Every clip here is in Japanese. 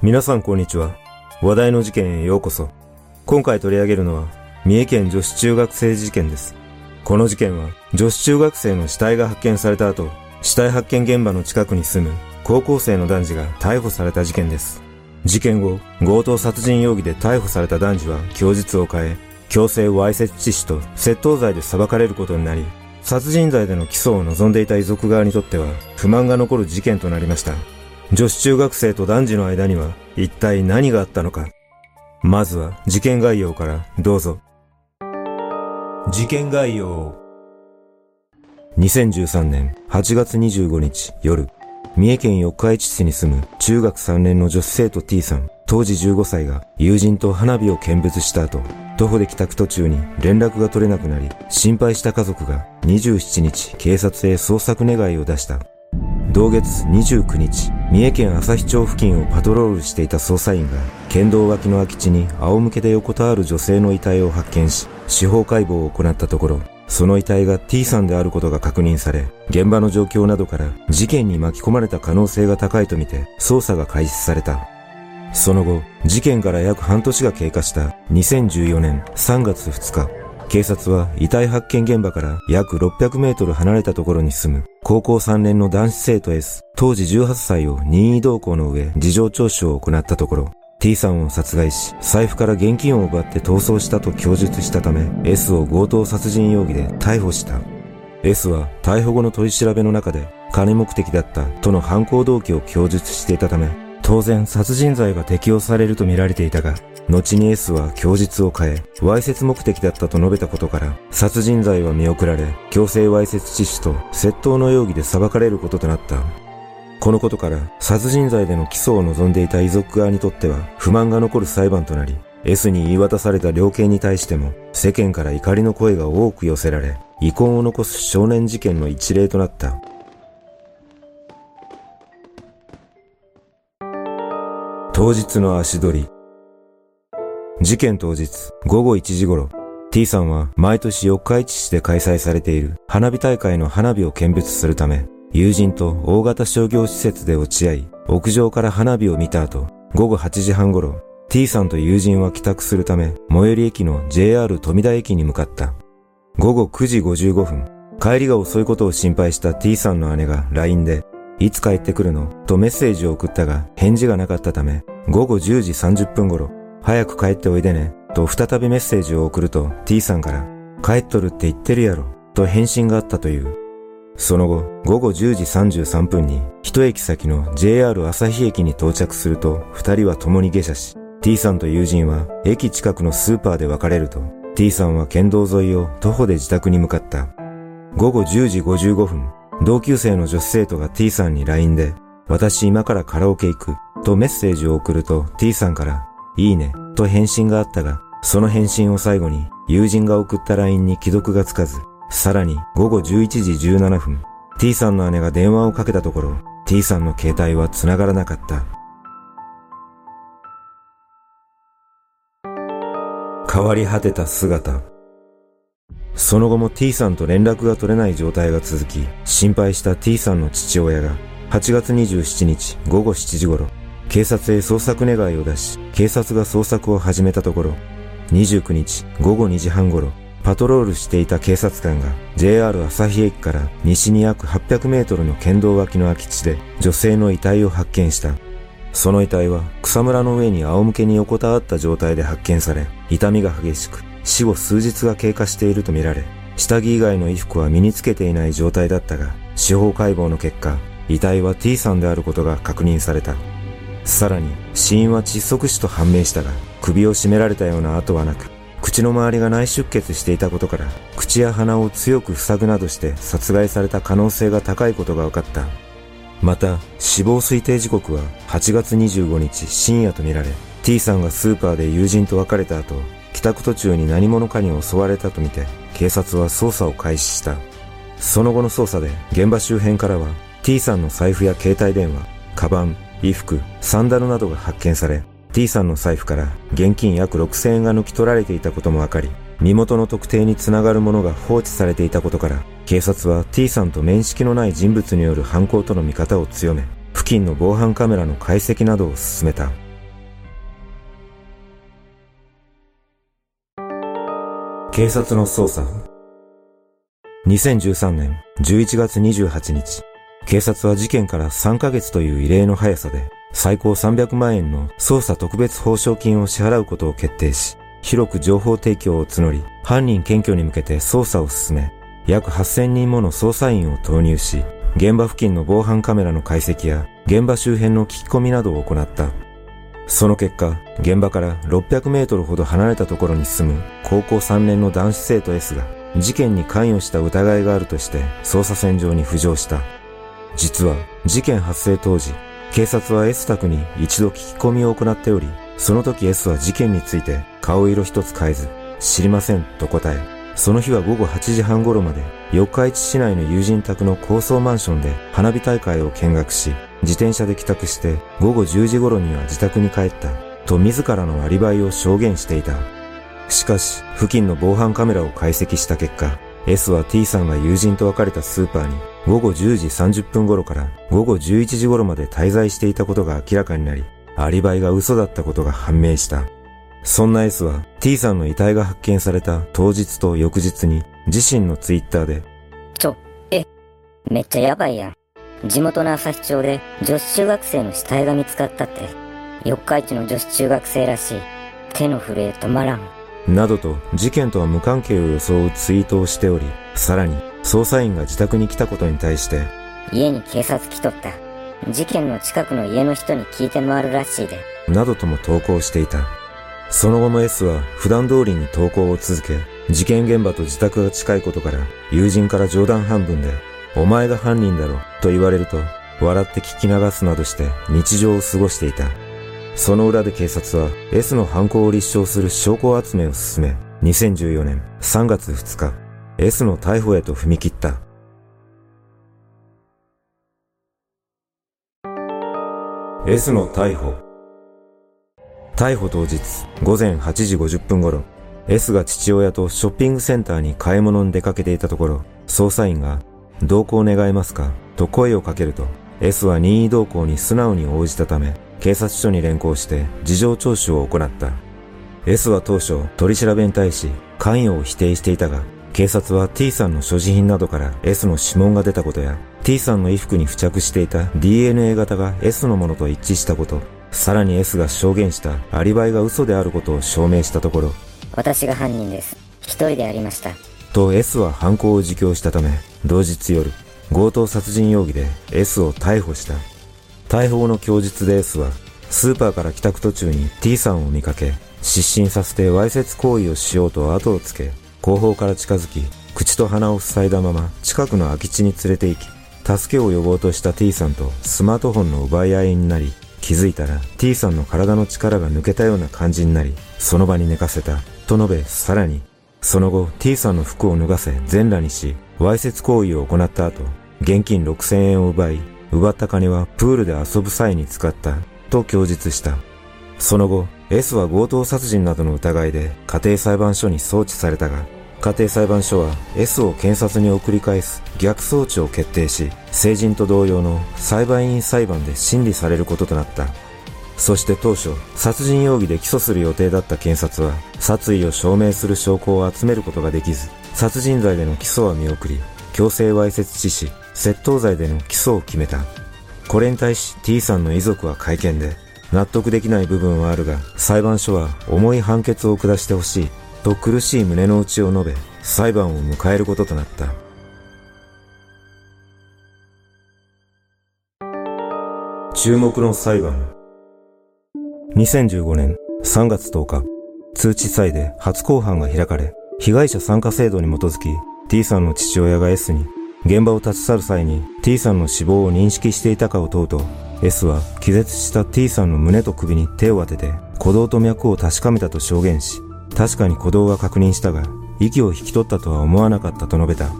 皆さんこんにちは。話題の事件へようこそ。今回取り上げるのは、三重県女子中学生事件です。この事件は、女子中学生の死体が発見された後、死体発見現場の近くに住む高校生の男児が逮捕された事件です。事件後、強盗殺人容疑で逮捕された男児は供述を変え、強制わいせつ致死と窃盗罪で裁かれることになり、殺人罪での起訴を望んでいた遺族側にとっては不満が残る事件となりました。女子中学生と男児の間には一体何があったのか。まずは事件概要からどうぞ。事件概要。2013年8月25日夜、三重県四日市市に住む中学3年の女子生徒 T さん、当時15歳が友人と花火を見物した後、徒歩で帰宅途中に連絡が取れなくなり、心配した家族が27日警察へ捜索願いを出した。同月29日、三重県朝日町付近をパトロールしていた捜査員が、県道脇の空き地に仰向けで横たわる女性の遺体を発見し、司法解剖を行ったところ、その遺体が T さんであることが確認され、現場の状況などから事件に巻き込まれた可能性が高いとみて捜査が開始された。その後、事件から約半年が経過した2014年3月2日、警察は遺体発見現場から約600メートル離れたところに住む高校3年の男子生徒 S、当時18歳を任意同行の上事情聴取を行ったところ、T さんを殺害し、財布から現金を奪って逃走したと供述したため、S を強盗殺人容疑で逮捕した。S は逮捕後の取り調べの中で、金目的だったとの犯行動機を供述していたため、当然殺人罪が適用されると見られていたが、後に S は供述を変え、わいせつ目的だったと述べたことから、殺人罪は見送られ、強制わいせつ致死と窃盗の容疑で裁かれることとなった。このことから、殺人罪での起訴を望んでいた遺族側にとっては、不満が残る裁判となり、S に言い渡された量刑に対しても、世間から怒りの声が多く寄せられ、遺恨を残す少年事件の一例となった。当日の足取り。事件当日、午後1時頃、T さんは毎年四日市市で開催されている花火大会の花火を見物するため、友人と大型商業施設で落ち合い、屋上から花火を見た後、午後8時半頃、T さんと友人は帰宅するため、最寄り駅の JR 富田駅に向かった。午後9時55分、帰りが遅いことを心配した T さんの姉が LINE で、いつ帰ってくるの？とメッセージを送ったが返事がなかったため、午後10時30分頃、早く帰っておいでね、と再びメッセージを送ると T さんから、帰っとるって言ってるやろ、と返信があったという。その後、午後10時33分に、一駅先の JR 朝日駅に到着すると、二人は共に下車し、T さんと友人は駅近くのスーパーで別れると、T さんは県道沿いを徒歩で自宅に向かった。午後10時55分、同級生の女子生徒が T さんに LINE で、私今からカラオケ行くとメッセージを送ると T さんからいいねと返信があったが、その返信を最後に友人が送った LINE に既読がつかず、さらに午後11時17分、T さんの姉が電話をかけたところ、T さんの携帯は繋がらなかった。変わり果てた姿。その後も T さんと連絡が取れない状態が続き、心配した T さんの父親が8月27日午後7時頃、警察へ捜索願いを出し、警察が捜索を始めたところ、29日午後2時半頃、パトロールしていた警察官が JR 朝日駅から西に約800メートルの県道脇の空き地で女性の遺体を発見した。その遺体は草むらの上に仰向けに横たわった状態で発見され、痛みが激しく、死後数日が経過しているとみられ、下着以外の衣服は身につけていない状態だったが、司法解剖の結果、遺体は T さんであることが確認された。さらに、死因は窒息死と判明したが、首を絞められたような跡はなく、口の周りが内出血していたことから、口や鼻を強く塞ぐなどして殺害された可能性が高いことが分かった。また、死亡推定時刻は8月25日深夜とみられ、T さんがスーパーで友人と別れた後、帰宅途中に何者かに襲われたとみて、警察は捜査を開始した。その後の捜査で、現場周辺からは、T さんの財布や携帯電話、カバン、衣服、サンダルなどが発見され、T さんの財布から現金約6000円が抜き取られていたことも分かり、身元の特定につながるものが放置されていたことから、警察は T さんと面識のない人物による犯行との見方を強め、付近の防犯カメラの解析などを進めた。警察の捜査2013年11月28日警察は事件から3ヶ月という異例の速さで、最高300万円の捜査特別報奨金を支払うことを決定し、広く情報提供を募り、犯人検挙に向けて捜査を進め、約8000人もの捜査員を投入し、現場付近の防犯カメラの解析や現場周辺の聞き込みなどを行った。その結果、現場から600メートルほど離れたところに住む高校3年の男子生徒 S が事件に関与した疑いがあるとして捜査線上に浮上した。実は事件発生当時、警察は S 宅に一度聞き込みを行っており、その時 S は事件について顔色一つ変えず、知りませんと答え、その日は午後8時半頃まで四日市市内の友人宅の高層マンションで花火大会を見学し、自転車で帰宅して午後10時頃には自宅に帰ったと自らのアリバイを証言していた。しかし、付近の防犯カメラを解析した結果、S は T さんが友人と別れたスーパーに午後10時30分頃から午後11時頃まで滞在していたことが明らかになり、アリバイが嘘だったことが判明した。そんな S は T さんの遺体が発見された当日と翌日に自身のツイッターでちょ、え、めっちゃやばいやん。地元の朝日町で女子中学生の死体が見つかったって。四日市の女子中学生らしい。手の震え止まらん。などと事件とは無関係を装うツイートをしており、さらに捜査員が自宅に来たことに対して、家に警察来とった。事件の近くの家の人に聞いて回るらしいで。などとも投稿していた。その後も S は普段通りに投稿を続け、事件現場と自宅が近いことから、友人から冗談半分で、お前が犯人だろ、と言われると、笑って聞き流すなどして日常を過ごしていた。その裏で警察は S の犯行を立証する証拠集めを進め、2014年3月2日、S の逮捕へと踏み切った。S の逮捕。逮捕当日、午前8時50分頃、S が父親とショッピングセンターに買い物に出かけていたところ、捜査員が、同行願えますか？と声をかけると、S は任意同行に素直に応じたため、警察署に連行して事情聴取を行った。S は当初取り調べに対し関与を否定していたが、警察は T さんの所持品などから S の指紋が出たことや、T さんの衣服に付着していた DNA 型が S のものと一致したこと、さらに S が証言したアリバイが嘘であることを証明したところ、私が犯人です。一人でやりました。と S は犯行を自供したため、同日夜、強盗殺人容疑で S を逮捕した。逮捕後の供述で S は、スーパーから帰宅途中に T さんを見かけ、失神させてわいせつ行為をしようと後をつけ、後方から近づき、口と鼻を塞いだまま近くの空き地に連れて行き、助けを呼ぼうとした T さんとスマートフォンの奪い合いになり、気づいたら T さんの体の力が抜けたような感じになり、その場に寝かせた、と述べ、さらに、その後 T さんの服を脱がせ全裸にし、わいせつ行為を行った後、現金6000円を奪い、奪った金はプールで遊ぶ際に使ったと供述した。その後、S は強盗殺人などの疑いで家庭裁判所に送致されたが、家庭裁判所は S を検察に送り返す逆送致を決定し、成人と同様の裁判員裁判で審理されることとなった。そして当初、殺人容疑で起訴する予定だった検察は、殺意を証明する証拠を集めることができず、殺人罪での起訴は見送り、強制わいせつ致死、窃盗罪での起訴を決めた。これに対し T さんの遺族は会見で、納得できない部分はあるが、裁判所は重い判決を下してほしい、と苦しい胸の内を述べ、裁判を迎えることとなった。注目の裁判。2015年3月10日、通知祭で初公判が開かれ、被害者参加制度に基づき、T さんの父親が S に現場を立ち去る際に T さんの死亡を認識していたかを問うと、S は気絶した T さんの胸と首に手を当てて鼓動と脈を確かめたと証言し、確かに鼓動は確認したが、息を引き取ったとは思わなかったと述べた。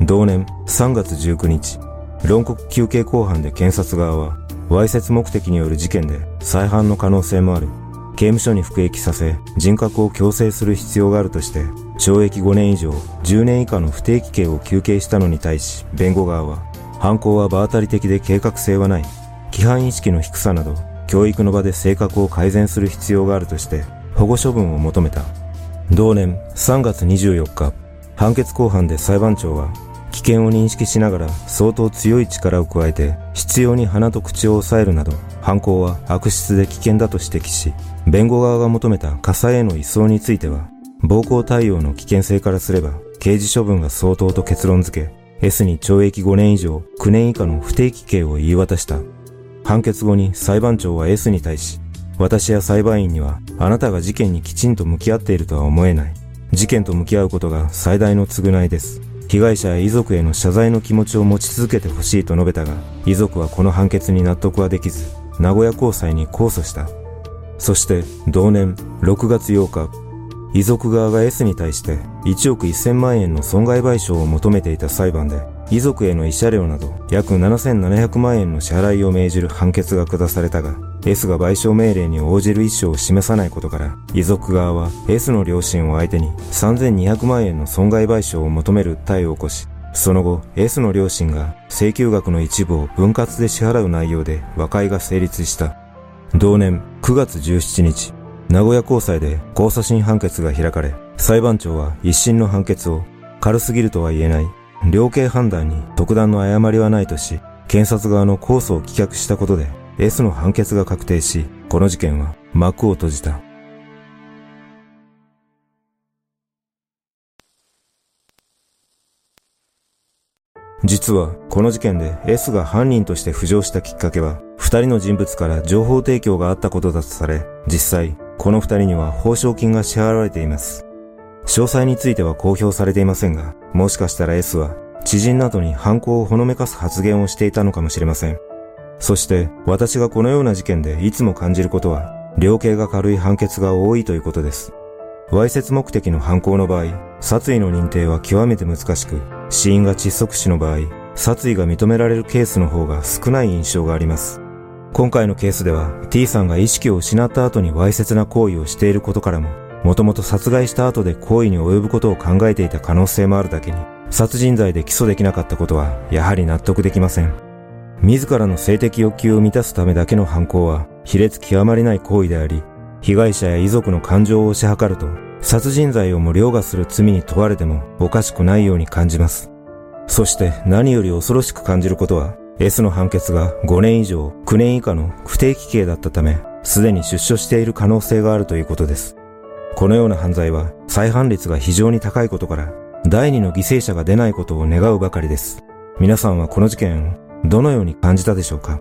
同年3月19日、論告休刑公判で検察側は、わいせつ目的による事件で再犯の可能性もある。刑務所に服役させ、人格を強制する必要があるとして、懲役5年以上、10年以下の不定期刑を求刑したのに対し、弁護側は、犯行は場当たり的で計画性はない。規範意識の低さなど、教育の場で性格を改善する必要があるとして、保護処分を求めた。同年3月24日、判決公判で裁判長は、危険を認識しながら相当強い力を加えて必要に鼻と口を押さえるなど犯行は悪質で危険だと指摘し弁護側が求めた火災への移送については暴行対応の危険性からすれば刑事処分が相当と結論付け S に懲役5年以上9年以下の不定期刑を言い渡した。判決後に裁判長は S に対し、私や裁判員にはあなたが事件にきちんと向き合っているとは思えない。事件と向き合うことが最大の償いです。被害者や遺族への謝罪の気持ちを持ち続けてほしいと述べたが、遺族はこの判決に納得はできず、名古屋高裁に控訴した。そして同年6月8日、遺族側が S に対して1億1000万円の損害賠償を求めていた裁判で、遺族への慰謝料など約7700万円の支払いを命じる判決が下されたが、S が賠償命令に応じる意思を示さないことから、遺族側は S の両親を相手に3200万円の損害賠償を求める訴えを起こし、その後、S の両親が請求額の一部を分割で支払う内容で和解が成立した。同年9月17日、名古屋高裁で控訴審判決が開かれ、裁判長は一審の判決を軽すぎるとは言えない、量刑判断に特段の誤りはないとし、検察側の控訴を棄却したことで S の判決が確定し、この事件は幕を閉じた。実は、この事件で S が犯人として浮上したきっかけは、二人の人物から情報提供があったことだとされ、実際、この二人には報奨金が支払われています。詳細については公表されていませんが、もしかしたら S は知人などに犯行をほのめかす発言をしていたのかもしれません。そして私がこのような事件でいつも感じることは、量刑が軽い判決が多いということです。わいせつ目的の犯行の場合、殺意の認定は極めて難しく、死因が窒息死の場合、殺意が認められるケースの方が少ない印象があります。今回のケースでは T さんが意識を失った後にわいせつな行為をしていることからも、もともと殺害した後で行為に及ぶことを考えていた可能性もあるだけに、殺人罪で起訴できなかったことはやはり納得できません。自らの性的欲求を満たすためだけの犯行は卑劣極まりない行為であり、被害者や遺族の感情を押し量ると、殺人罪をも凌駕する罪に問われてもおかしくないように感じます。そして何より恐ろしく感じることは、S の判決が5年以上9年以下の不定期刑だったため、すでに出所している可能性があるということです。このような犯罪は再犯率が非常に高いことから、第二の犠牲者が出ないことを願うばかりです。皆さんはこの事件どのように感じたでしょうか？